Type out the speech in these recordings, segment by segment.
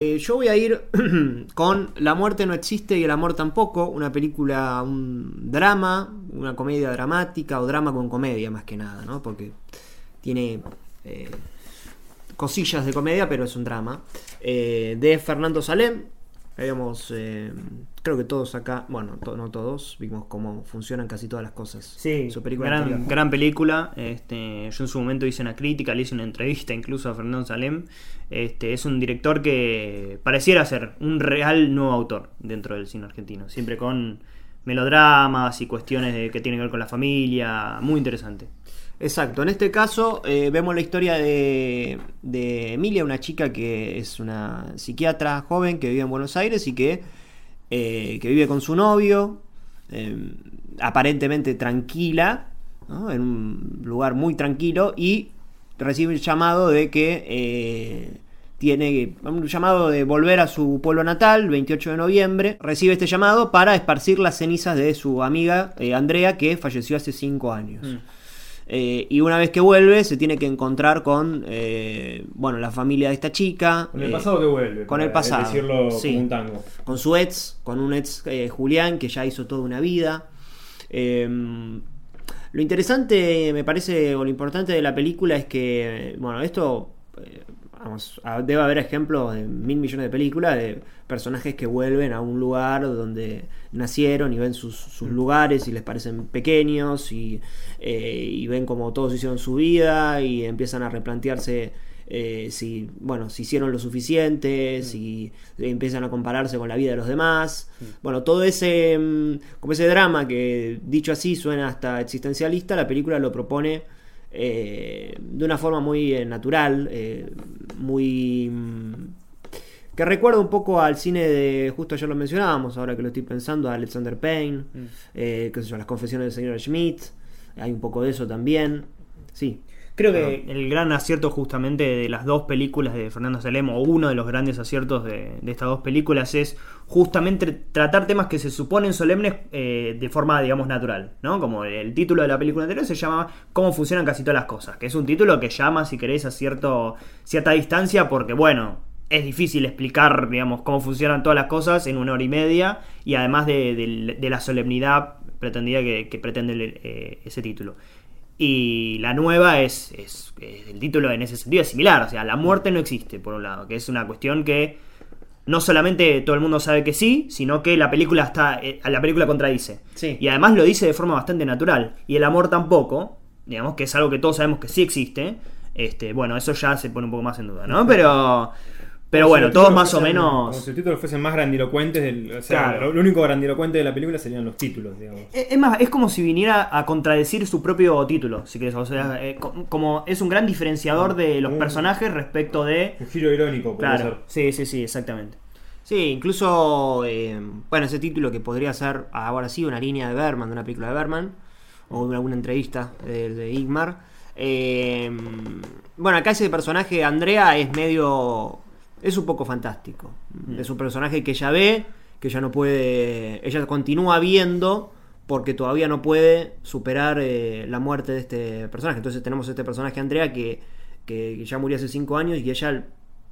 Eh, yo voy a ir con La muerte no existe y el amor tampoco, una película, un drama, una comedia dramática o drama con comedia más que nada, ¿no? Porque tiene eh, cosillas de comedia, pero es un drama. Eh, de Fernando Salem, Habíamos, eh, creo que todos acá, bueno, to- no todos, vimos cómo funcionan casi todas las cosas. Sí, su película gran, anterior. gran película. Este, yo en su momento hice una crítica, le hice una entrevista incluso a Fernando Salem. Este, es un director que pareciera ser un real nuevo autor dentro del cine argentino, siempre con melodramas y cuestiones de- que tienen que ver con la familia, muy interesante. Exacto, en este caso eh, vemos la historia de, Emilia, una chica que es una psiquiatra joven que vive en Buenos Aires y que, eh, que vive con su novio, eh, aparentemente tranquila, en un lugar muy tranquilo, y recibe el llamado de que eh, tiene un llamado de volver a su pueblo natal, 28 de noviembre. Recibe este llamado para esparcir las cenizas de su amiga eh, Andrea, que falleció hace 5 años. Mm. Eh, y una vez que vuelve, se tiene que encontrar con eh, bueno, la familia de esta chica. Con el eh, pasado que vuelve. con el pasado, Decirlo sí. como un tango. con su ex, con un ex eh, Julián que ya hizo toda una vida. Eh, lo interesante, me parece, o lo importante de la película es que, bueno, esto, vamos, debe haber ejemplos de mil millones de películas de personajes que vuelven a un lugar donde nacieron y ven sus, sus lugares y les parecen pequeños y, eh, y ven como todos hicieron su vida y empiezan a replantearse eh, si, bueno, si hicieron lo suficiente, si empiezan a compararse con la vida de los demás. Bueno, todo ese, mm, como ese drama que dicho así suena hasta existencialista, la película lo propone eh, de una forma muy eh, natural, eh, muy... mm, que recuerda un poco al cine de, justo ayer lo mencionábamos, ahora que lo estoy pensando, a Alexander Payne, eh, qué sé yo, las confesiones del señor Schmidt, hay un poco de eso también. Sí, Creo que el gran acierto justamente de las dos películas de Fernando Salem, o uno de los grandes aciertos de, de estas dos películas, es justamente tratar temas que se suponen solemnes eh, de forma, digamos, natural, ¿no? Como el título de la película anterior se llama Cómo funcionan casi todas las cosas, que es un título que llama, si querés, a cierto, cierta distancia, porque, bueno, es difícil explicar, digamos, cómo funcionan todas las cosas en una hora y media, y además de, de- de la solemnidad pretendida que, que pretende el- eh, ese título. Y la nueva es, es- es- El título en ese sentido es similar. O sea, la muerte no existe, por un lado. Que es una cuestión que no solamente todo el mundo sabe que sí, sino que la película está. eh, la película contradice. Sí. Y además lo dice de forma bastante natural. Y el amor tampoco. Digamos que es algo que todos sabemos que sí existe. Este, bueno, eso ya se pone un poco más en duda, ¿no? Pero. Pero Como bueno, todos más o menos. Como si los títulos fuesen más grandilocuentes. Del, o sea, Claro. lo, único grandilocuente de la película serían los títulos, digamos. Eh, Es más, es como si viniera a contradecir su propio título, si querés. O sea, eh, co- como es un gran diferenciador de los personajes respecto de. Un giro irónico, podría Claro, sí, sí, sí, exactamente. Sí, incluso, eh, bueno, ese título que podría ser ahora sí una línea de Berman, de una película de Berman, o de alguna entrevista de, de Igmar. Eh, bueno, acá ese personaje, Andrea, es medio. Es un poco fantástico. Es un personaje que ella ve, que ella no puede. ella continúa viendo porque todavía no puede superar eh, la muerte de este personaje. Entonces tenemos este personaje, Andrea, que, que ya murió hace cinco años y ella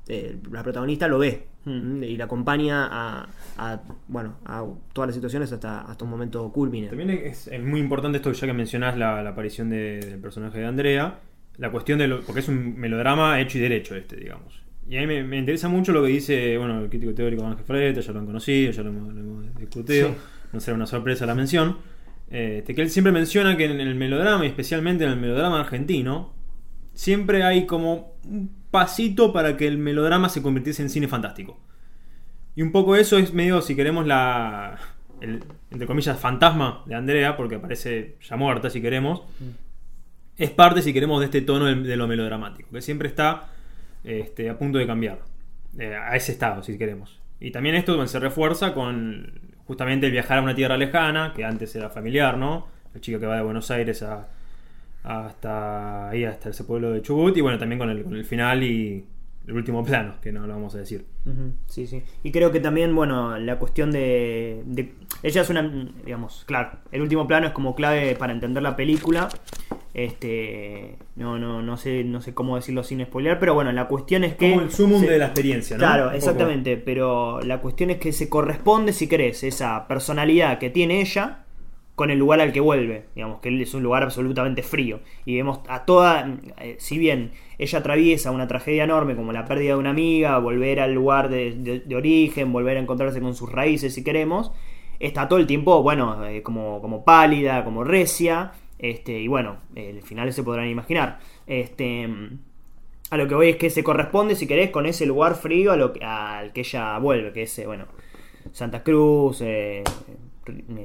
eh, la protagonista lo ve Hmm. ¿m? y la acompaña a, a, bueno a todas las situaciones hasta, hasta un momento culmine. También es, es muy importante esto, ya que mencionás la, la aparición de- del personaje de Andrea, la cuestión de lo, porque es un melodrama hecho y derecho este, digamos. Y a mí me, me interesa mucho lo que dice, bueno, el crítico teórico Ángel Freta, ya lo han conocido, ya lo hemos, lo hemos discutido, Sí. no será una sorpresa la mención, eh, este, que él siempre menciona que en el melodrama, y especialmente en el melodrama argentino, siempre hay como un pasito para que el melodrama se convirtiese en cine fantástico. Y un poco eso es medio, si queremos, la. El, entre comillas, fantasma de Andrea, porque aparece ya muerta, si queremos. Es parte, si queremos, de este tono de, de lo melodramático, que siempre está este, a punto de cambiar. eh, a ese estado, si queremos. Y también esto se refuerza con justamente el viajar a una tierra lejana, que antes era familiar, ¿no? La chica que va de Buenos Aires a, hasta ahí, hasta ese pueblo de Chubut, y bueno, también con el, con el final y el último plano, que no lo vamos a decir. Sí, sí. Y creo que también, bueno, la cuestión de, de- Ella es una. Digamos, claro, el último plano es como clave para entender la película. Este, no, no, no sé, no sé cómo decirlo sin spoilear, pero bueno, la cuestión es que Como el sumum se- de la experiencia, ¿no? Claro, exactamente, pero la cuestión es que se corresponde, si querés, esa personalidad que tiene ella con el lugar al que vuelve, digamos que es un lugar absolutamente frío y vemos a toda, eh, si bien ella atraviesa una tragedia enorme como la pérdida de una amiga, volver al lugar de, de- de origen, volver a encontrarse con sus raíces si queremos, está todo el tiempo, bueno, eh, como, como pálida, como recia, este, y bueno, el final se podrán imaginar. Este, a lo que voy es que se corresponde, si querés, con ese lugar frío a lo que- al que ella vuelve, que es, eh, bueno, Santa Cruz, eh,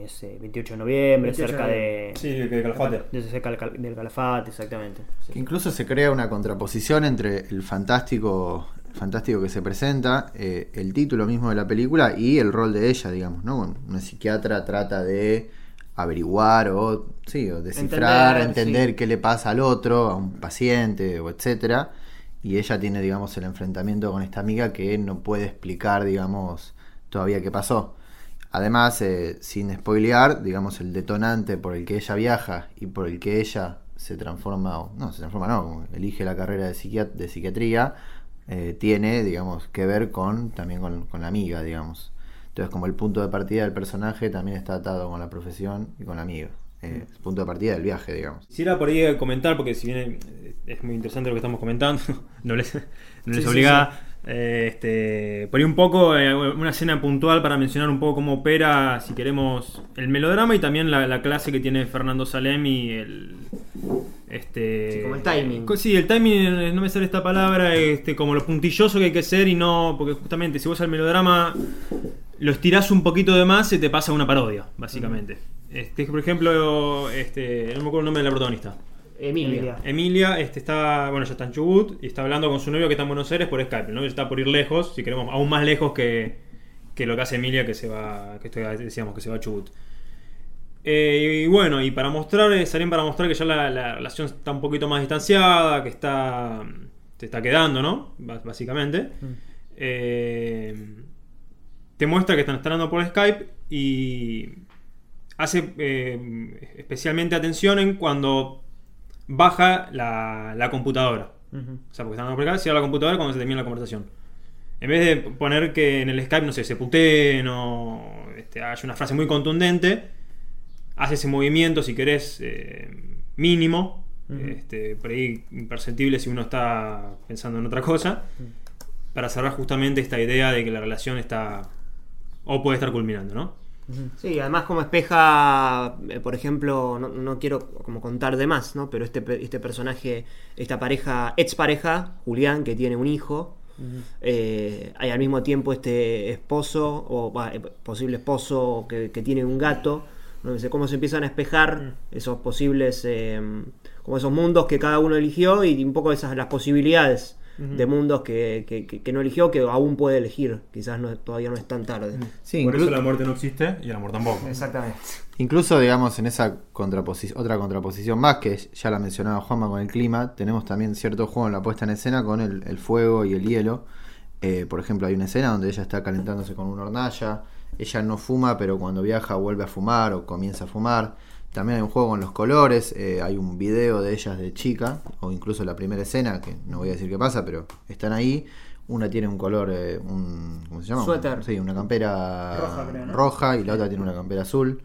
es, eh, 28 de noviembre, 28 de cerca de, Sí, el que Calafate. de cerca del cal- del Calafate, exactamente. Sí. Incluso se crea una contraposición entre el fantástico, el fantástico que se presenta, eh, el título mismo de la película y el rol de ella, digamos, ¿no? Una psiquiatra trata de averiguar o, sí, o descifrar, Entender, entender, sí. qué le pasa al otro, a un paciente o etcétera. Y ella tiene, digamos, el enfrentamiento con esta amiga que no puede explicar, digamos, todavía qué pasó. Además, eh, sin spoilear, digamos, el detonante por el que ella viaja y por el que ella se transforma, o no, se transforma, no, elige la carrera de, psiquiat- de psiquiatría, eh, tiene, digamos, que ver con también con, con la amiga, digamos. Entonces, como el punto de partida del personaje también está atado con la profesión y con la amiga. Eh, el punto de partida del viaje, digamos. Quisiera por ahí comentar, porque si bien eh, es muy interesante lo que estamos comentando, no les, no les Sí, sí, obliga. eh, este, por ahí un poco, eh, una escena puntual para mencionar un poco cómo opera, si queremos, el melodrama y también la, la clase que tiene Fernando Salem y el. Este, Sí, como el timing. Sí, el timing, no me sale esta palabra, este, como lo puntilloso que hay que ser y no. Porque justamente si vos al melodrama lo estirás un poquito de más, se te pasa una parodia, básicamente. Este, por ejemplo, este, no me acuerdo el nombre de la protagonista. Emilia. Emilia. Este, está, bueno, ya está en Chubut y está hablando con su novio que está en Buenos Aires por Skype, ¿no? Está por ir lejos, si queremos, aún más lejos que, que lo que hace Emilia que se va, que esto ya decíamos que se va a Chubut. Eh, y bueno, y para mostrar, eh, Salem para mostrar que ya la, la relación está un poquito más distanciada, que está, se está quedando, ¿no? Bás- Básicamente. Eh, te muestra que están hablando por Skype y hace eh, especialmente atención en cuando baja la, la computadora. O sea, porque están por acá, cierra la computadora cuando se termina la conversación. En vez de poner que en el Skype, no sé, se puteen o este, haya una frase muy contundente, hace ese movimiento, si querés, eh, mínimo, Ujú. este, por ahí imperceptible si uno está pensando en otra cosa, para cerrar justamente esta idea de que la relación está o puede estar culminando, ¿no? Sí, además como espeja, eh, por ejemplo, no, no quiero como contar de más, ¿no? Pero este, pe- este personaje, esta pareja, ex pareja, Julián, que tiene un hijo, eh, hay al mismo tiempo este esposo, o eh, posible esposo que, que tiene un gato, no sé cómo se empiezan a espejar esos posibles, eh, como esos mundos que cada uno eligió y un poco esas las posibilidades de mundos que, que- que- que no eligió, que aún puede elegir, quizás no, todavía no es tan tarde. Sí, por eso la muerte no existe y el amor tampoco. Exactamente. Incluso, digamos, en esa contraposición, otra contraposición más, que ya la mencionaba Juanma con el clima, tenemos también cierto juego en la puesta en escena con el, el fuego y el hielo. Eh, por ejemplo, hay una escena donde ella está calentándose con una hornalla, ella no fuma, pero cuando viaja vuelve a fumar o comienza a fumar. También hay un juego con los colores, eh, hay un video de ellas de chica, o incluso la primera escena, que no voy a decir qué pasa, pero están ahí. Una tiene un color, eh, un, ¿cómo se llama? Suéter. Sí, una campera Roja, creo, ¿no? roja y la otra tiene una campera azul.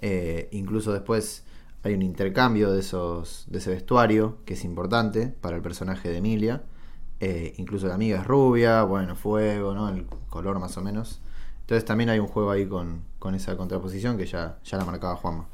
Eh, incluso después hay un intercambio de esos de ese vestuario que es importante para el personaje de Emilia. Eh, incluso la amiga es rubia, bueno, fuego, ¿no? El color más o menos. Entonces también hay un juego ahí con, con esa contraposición que ya, ya la marcaba Juanma.